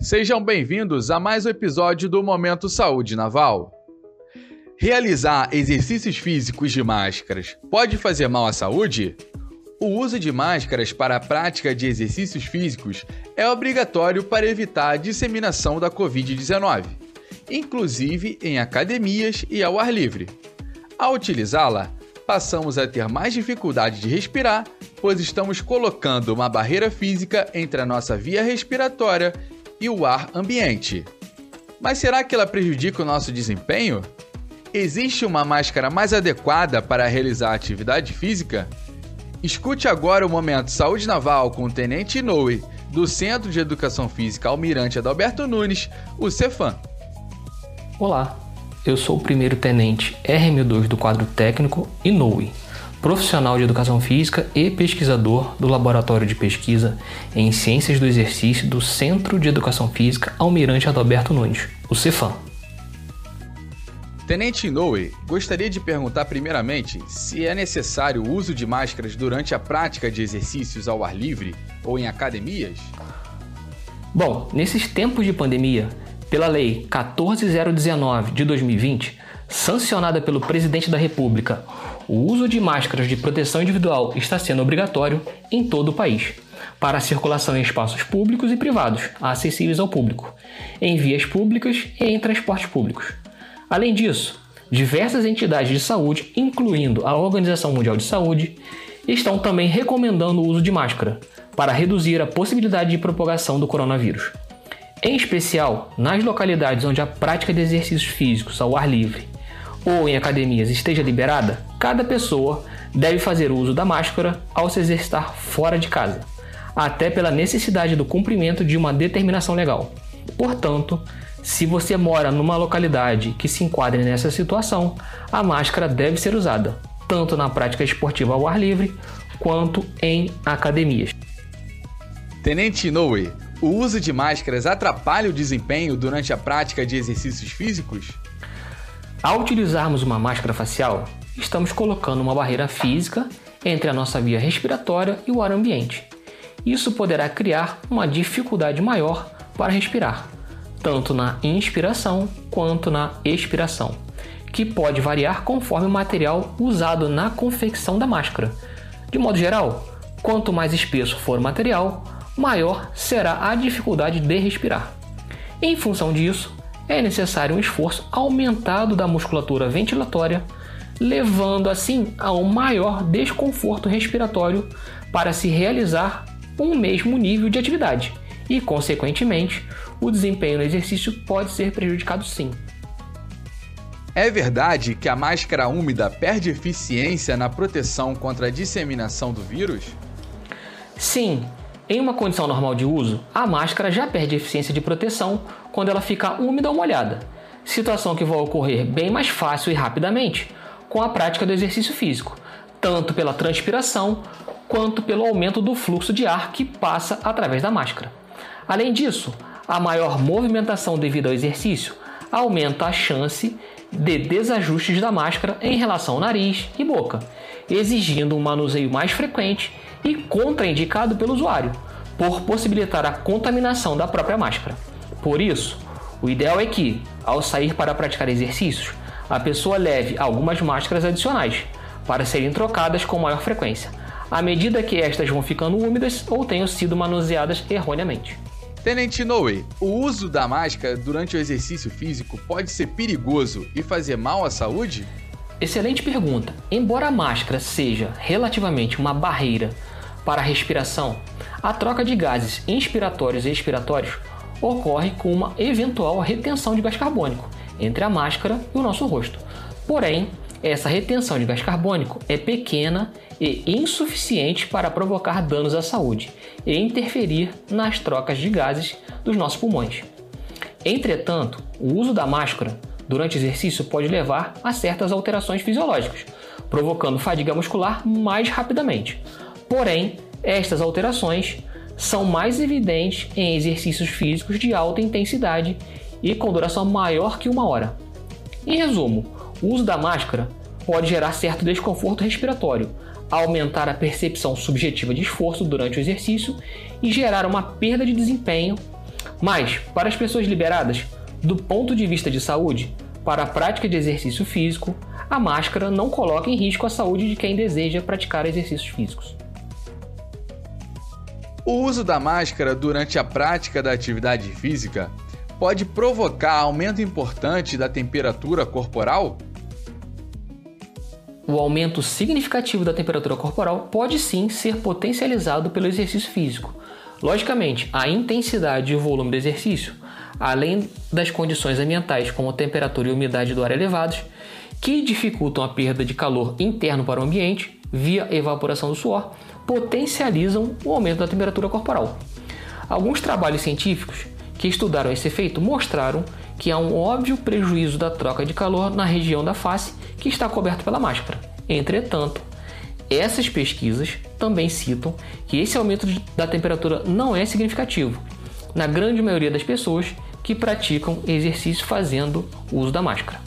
Sejam bem-vindos a mais um episódio do Momento Saúde Naval. Realizar exercícios físicos de máscaras pode fazer mal à saúde? O uso de máscaras para a prática de exercícios físicos é obrigatório para evitar a disseminação da Covid-19, inclusive em academias e ao ar livre. Ao utilizá-la, passamos a ter mais dificuldade de respirar, pois estamos colocando uma barreira física entre a nossa via respiratória e o ar ambiente. Mas será que ela prejudica o nosso desempenho? Existe uma máscara mais adequada para realizar atividade física? Escute agora o Momento Saúde Naval com o Tenente Inoue, do Centro de Educação Física Almirante Adalberto Nunes, o Cefam. Olá, eu sou o primeiro tenente RM2 do quadro técnico Inoue profissional de educação física e pesquisador do Laboratório de Pesquisa em Ciências do Exercício do Centro de Educação Física Almirante Adalberto Nunes, o Cefam. Tenente Inoue, gostaria de perguntar primeiramente se é necessário o uso de máscaras durante a prática de exercícios ao ar livre ou em academias? Bom, nesses tempos de pandemia, pela Lei 14019 de 2020, sancionada pelo Presidente da República, o uso de máscaras de proteção individual está sendo obrigatório em todo o país, para a circulação em espaços públicos e privados, acessíveis ao público, em vias públicas e em transportes públicos. Além disso, diversas entidades de saúde, incluindo a Organização Mundial de Saúde, estão também recomendando o uso de máscara para reduzir a possibilidade de propagação do coronavírus. Em especial, nas localidades onde a prática de exercícios físicos ao ar livre ou em academias esteja liberada, cada pessoa deve fazer uso da máscara ao se exercitar fora de casa, até pela necessidade do cumprimento de uma determinação legal. Portanto, se você mora numa localidade que se enquadre nessa situação, a máscara deve ser usada, tanto na prática esportiva ao ar livre quanto em academias. Tenente Inoue, o uso de máscaras atrapalha o desempenho durante a prática de exercícios físicos? Ao utilizarmos uma máscara facial, estamos colocando uma barreira física entre a nossa via respiratória e o ar ambiente. Isso poderá criar uma dificuldade maior para respirar, tanto na inspiração quanto na expiração, que pode variar conforme o material usado na confecção da máscara. De modo geral, quanto mais espesso for o material, maior será a dificuldade de respirar. Em função disso, é necessário um esforço aumentado da musculatura ventilatória, levando assim a um maior desconforto respiratório para se realizar um mesmo nível de atividade e, consequentemente, o desempenho no exercício pode ser prejudicado sim. É verdade que a máscara úmida perde eficiência na proteção contra a disseminação do vírus? Sim, em uma condição normal de uso, a máscara já perde eficiência de proteção quando ela fica úmida ou molhada, situação que vai ocorrer bem mais fácil e rapidamente com a prática do exercício físico, tanto pela transpiração quanto pelo aumento do fluxo de ar que passa através da máscara. Além disso, a maior movimentação devido ao exercício aumenta a chance de desajustes da máscara em relação ao nariz e boca, exigindo um manuseio mais frequente e contraindicado pelo usuário, por possibilitar a contaminação da própria máscara. Por isso, o ideal é que, ao sair para praticar exercícios, a pessoa leve algumas máscaras adicionais para serem trocadas com maior frequência, à medida que estas vão ficando úmidas ou tenham sido manuseadas erroneamente. Tenente Noe, o uso da máscara durante o exercício físico pode ser perigoso e fazer mal à saúde? Excelente pergunta. Embora a máscara seja relativamente uma barreira para a respiração, a troca de gases inspiratórios e expiratórios ocorre com uma eventual retenção de gás carbônico entre a máscara e o nosso rosto. Porém, essa retenção de gás carbônico é pequena e insuficiente para provocar danos à saúde e interferir nas trocas de gases dos nossos pulmões. Entretanto, o uso da máscara durante exercício pode levar a certas alterações fisiológicas, provocando fadiga muscular mais rapidamente. Porém, estas alterações são mais evidentes em exercícios físicos de alta intensidade e com duração maior que uma hora. Em resumo, o uso da máscara pode gerar certo desconforto respiratório, aumentar a percepção subjetiva de esforço durante o exercício e gerar uma perda de desempenho Mas, para as pessoas liberadas, do ponto de vista de saúde, para a prática de exercício físico, a máscara não coloca em risco a saúde de quem deseja praticar exercícios físicos. O uso da máscara durante a prática da atividade física pode provocar aumento importante da temperatura corporal? O aumento significativo da temperatura corporal pode sim ser potencializado pelo exercício físico. Logicamente, a intensidade e o volume do exercício, além das condições ambientais como temperatura e umidade do ar elevados, que dificultam a perda de calor interno para o ambiente via evaporação do suor, potencializam o aumento da temperatura corporal. Alguns trabalhos científicos que estudaram esse efeito mostraram que há um óbvio prejuízo da troca de calor na região da face que está coberta pela máscara. Entretanto, essas pesquisas também citam que esse aumento da temperatura não é significativo na grande maioria das pessoas que praticam exercício fazendo uso da máscara.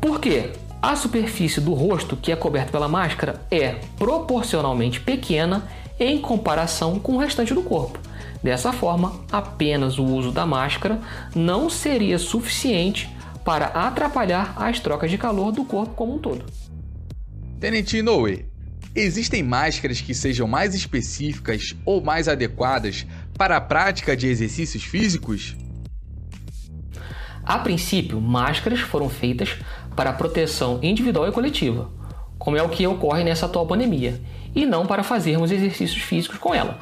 Por quê? A superfície do rosto que é coberta pela máscara é proporcionalmente pequena em comparação com o restante do corpo. Dessa forma, apenas o uso da máscara não seria suficiente para atrapalhar as trocas de calor do corpo como um todo. Tenente Inoue, existem máscaras que sejam mais específicas ou mais adequadas para a prática de exercícios físicos? A princípio, máscaras foram feitas para proteção individual e coletiva, como é o que ocorre nessa atual pandemia, e não para fazermos exercícios físicos com ela.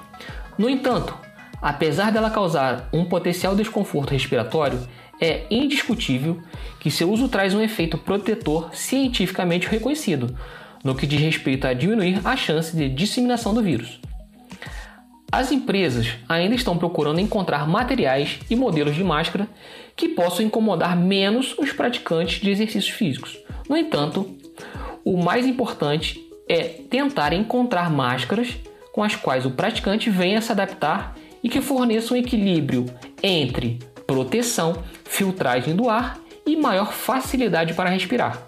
No entanto, Apesar dela causar um potencial desconforto respiratório, é indiscutível que seu uso traz um efeito protetor cientificamente reconhecido, no que diz respeito a diminuir a chance de disseminação do vírus. As empresas ainda estão procurando encontrar materiais e modelos de máscara que possam incomodar menos os praticantes de exercícios físicos. No entanto, o mais importante é tentar encontrar máscaras com as quais o praticante venha se adaptar e que forneça um equilíbrio entre proteção, filtragem do ar e maior facilidade para respirar.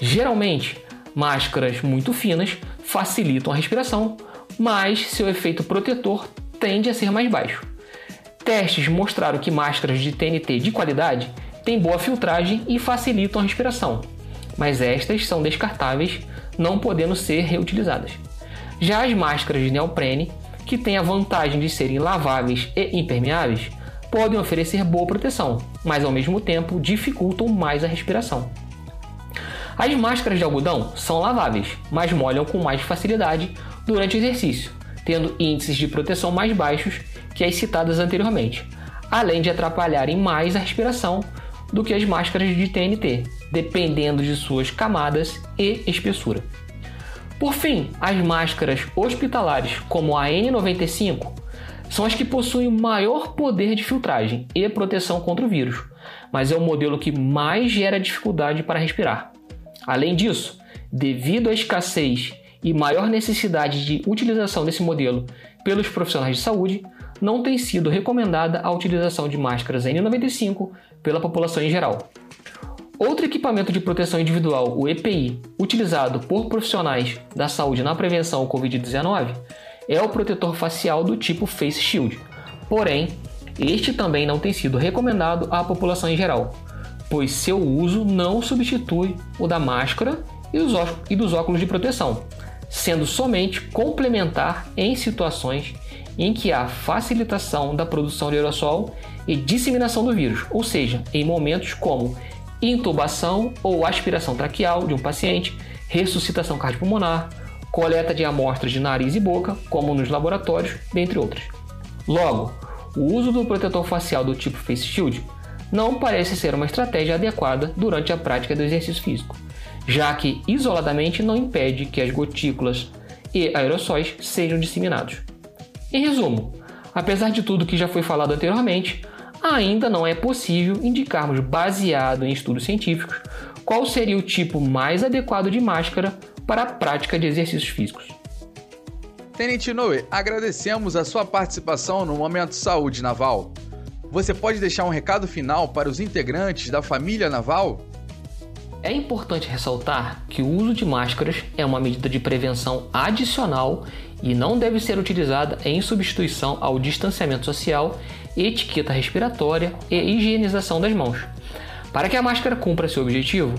Geralmente, máscaras muito finas facilitam a respiração, mas seu efeito protetor tende a ser mais baixo. Testes mostraram que máscaras de TNT de qualidade têm boa filtragem e facilitam a respiração, mas estas são descartáveis, não podendo ser reutilizadas. Já as máscaras de neoprene que têm a vantagem de serem laváveis e impermeáveis, podem oferecer boa proteção, mas ao mesmo tempo dificultam mais a respiração. As máscaras de algodão são laváveis, mas molham com mais facilidade durante o exercício, tendo índices de proteção mais baixos que as citadas anteriormente, além de atrapalharem mais a respiração do que as máscaras de TNT, dependendo de suas camadas e espessura. Por fim, as máscaras hospitalares, como a N95, são as que possuem maior poder de filtragem e proteção contra o vírus, mas é o modelo que mais gera dificuldade para respirar. Além disso, devido à escassez e maior necessidade de utilização desse modelo pelos profissionais de saúde, não tem sido recomendada a utilização de máscaras N95 pela população em geral. Outro equipamento de proteção individual, o EPI, utilizado por profissionais da saúde na prevenção ao Covid-19, é o protetor facial do tipo Face Shield. Porém, este também não tem sido recomendado à população em geral, pois seu uso não substitui o da máscara e dos óculos de proteção, sendo somente complementar em situações em que há facilitação da produção de aerossol e disseminação do vírus, ou seja, em momentos como intubação ou aspiração traqueal de um paciente, ressuscitação cardiopulmonar, coleta de amostras de nariz e boca, como nos laboratórios, dentre outras. Logo, o uso do protetor facial do tipo Face Shield não parece ser uma estratégia adequada durante a prática do exercício físico, já que isoladamente não impede que as gotículas e aerossóis sejam disseminados. Em resumo, apesar de tudo que já foi falado anteriormente, ainda não é possível indicarmos, baseado em estudos científicos, qual seria o tipo mais adequado de máscara para a prática de exercícios físicos. Tenente Noe, agradecemos a sua participação no Momento Saúde Naval. Você pode deixar um recado final para os integrantes da família naval? É importante ressaltar que o uso de máscaras é uma medida de prevenção adicional e não deve ser utilizada em substituição ao distanciamento social, etiqueta respiratória e higienização das mãos. Para que a máscara cumpra seu objetivo,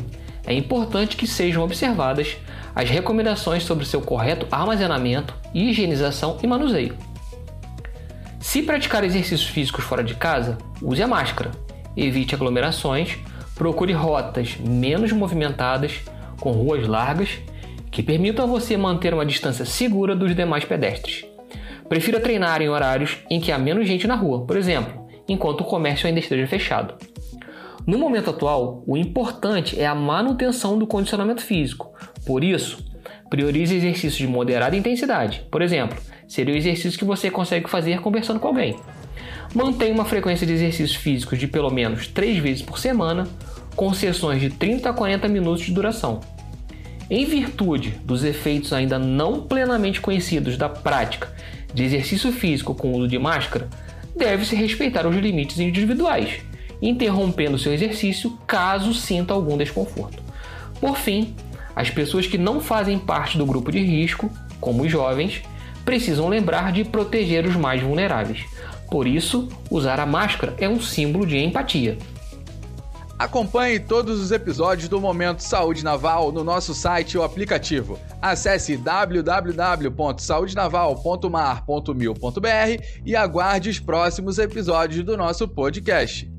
é importante que sejam observadas as recomendações sobre seu correto armazenamento, higienização e manuseio. Se praticar exercícios físicos fora de casa, use a máscara, evite aglomerações, procure rotas menos movimentadas, com ruas largas, que permitam a você manter uma distância segura dos demais pedestres. Prefira treinar em horários em que há menos gente na rua, por exemplo, enquanto o comércio ainda esteja fechado. No momento atual, o importante é a manutenção do condicionamento físico. Por isso, priorize exercícios de moderada intensidade. Por exemplo, seria o exercício que você consegue fazer conversando com alguém. Mantenha uma frequência de exercícios físicos de pelo menos 3 vezes por semana, com sessões de 30 a 40 minutos de duração. Em virtude dos efeitos ainda não plenamente conhecidos da prática de exercício físico com uso de máscara, deve-se respeitar os limites individuais, interrompendo seu exercício caso sinta algum desconforto. Por fim, as pessoas que não fazem parte do grupo de risco, como os jovens, precisam lembrar de proteger os mais vulneráveis. Por isso, usar a máscara é um símbolo de empatia. Acompanhe todos os episódios do Momento Saúde Naval no nosso site ou aplicativo. Acesse www.saudenaval.mar.mil.br e aguarde os próximos episódios do nosso podcast.